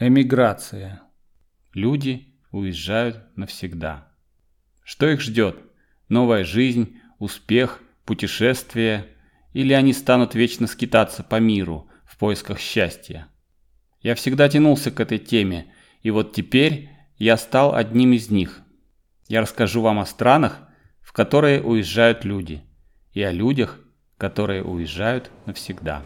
Эмиграция. Люди уезжают навсегда. Что их ждет? Новая жизнь, успех, путешествие? Или они станут вечно скитаться по миру в поисках счастья? Я всегда тянулся к этой теме, и вот теперь я стал одним из них. Я расскажу вам о странах, в которые уезжают люди, и о людях, которые уезжают навсегда.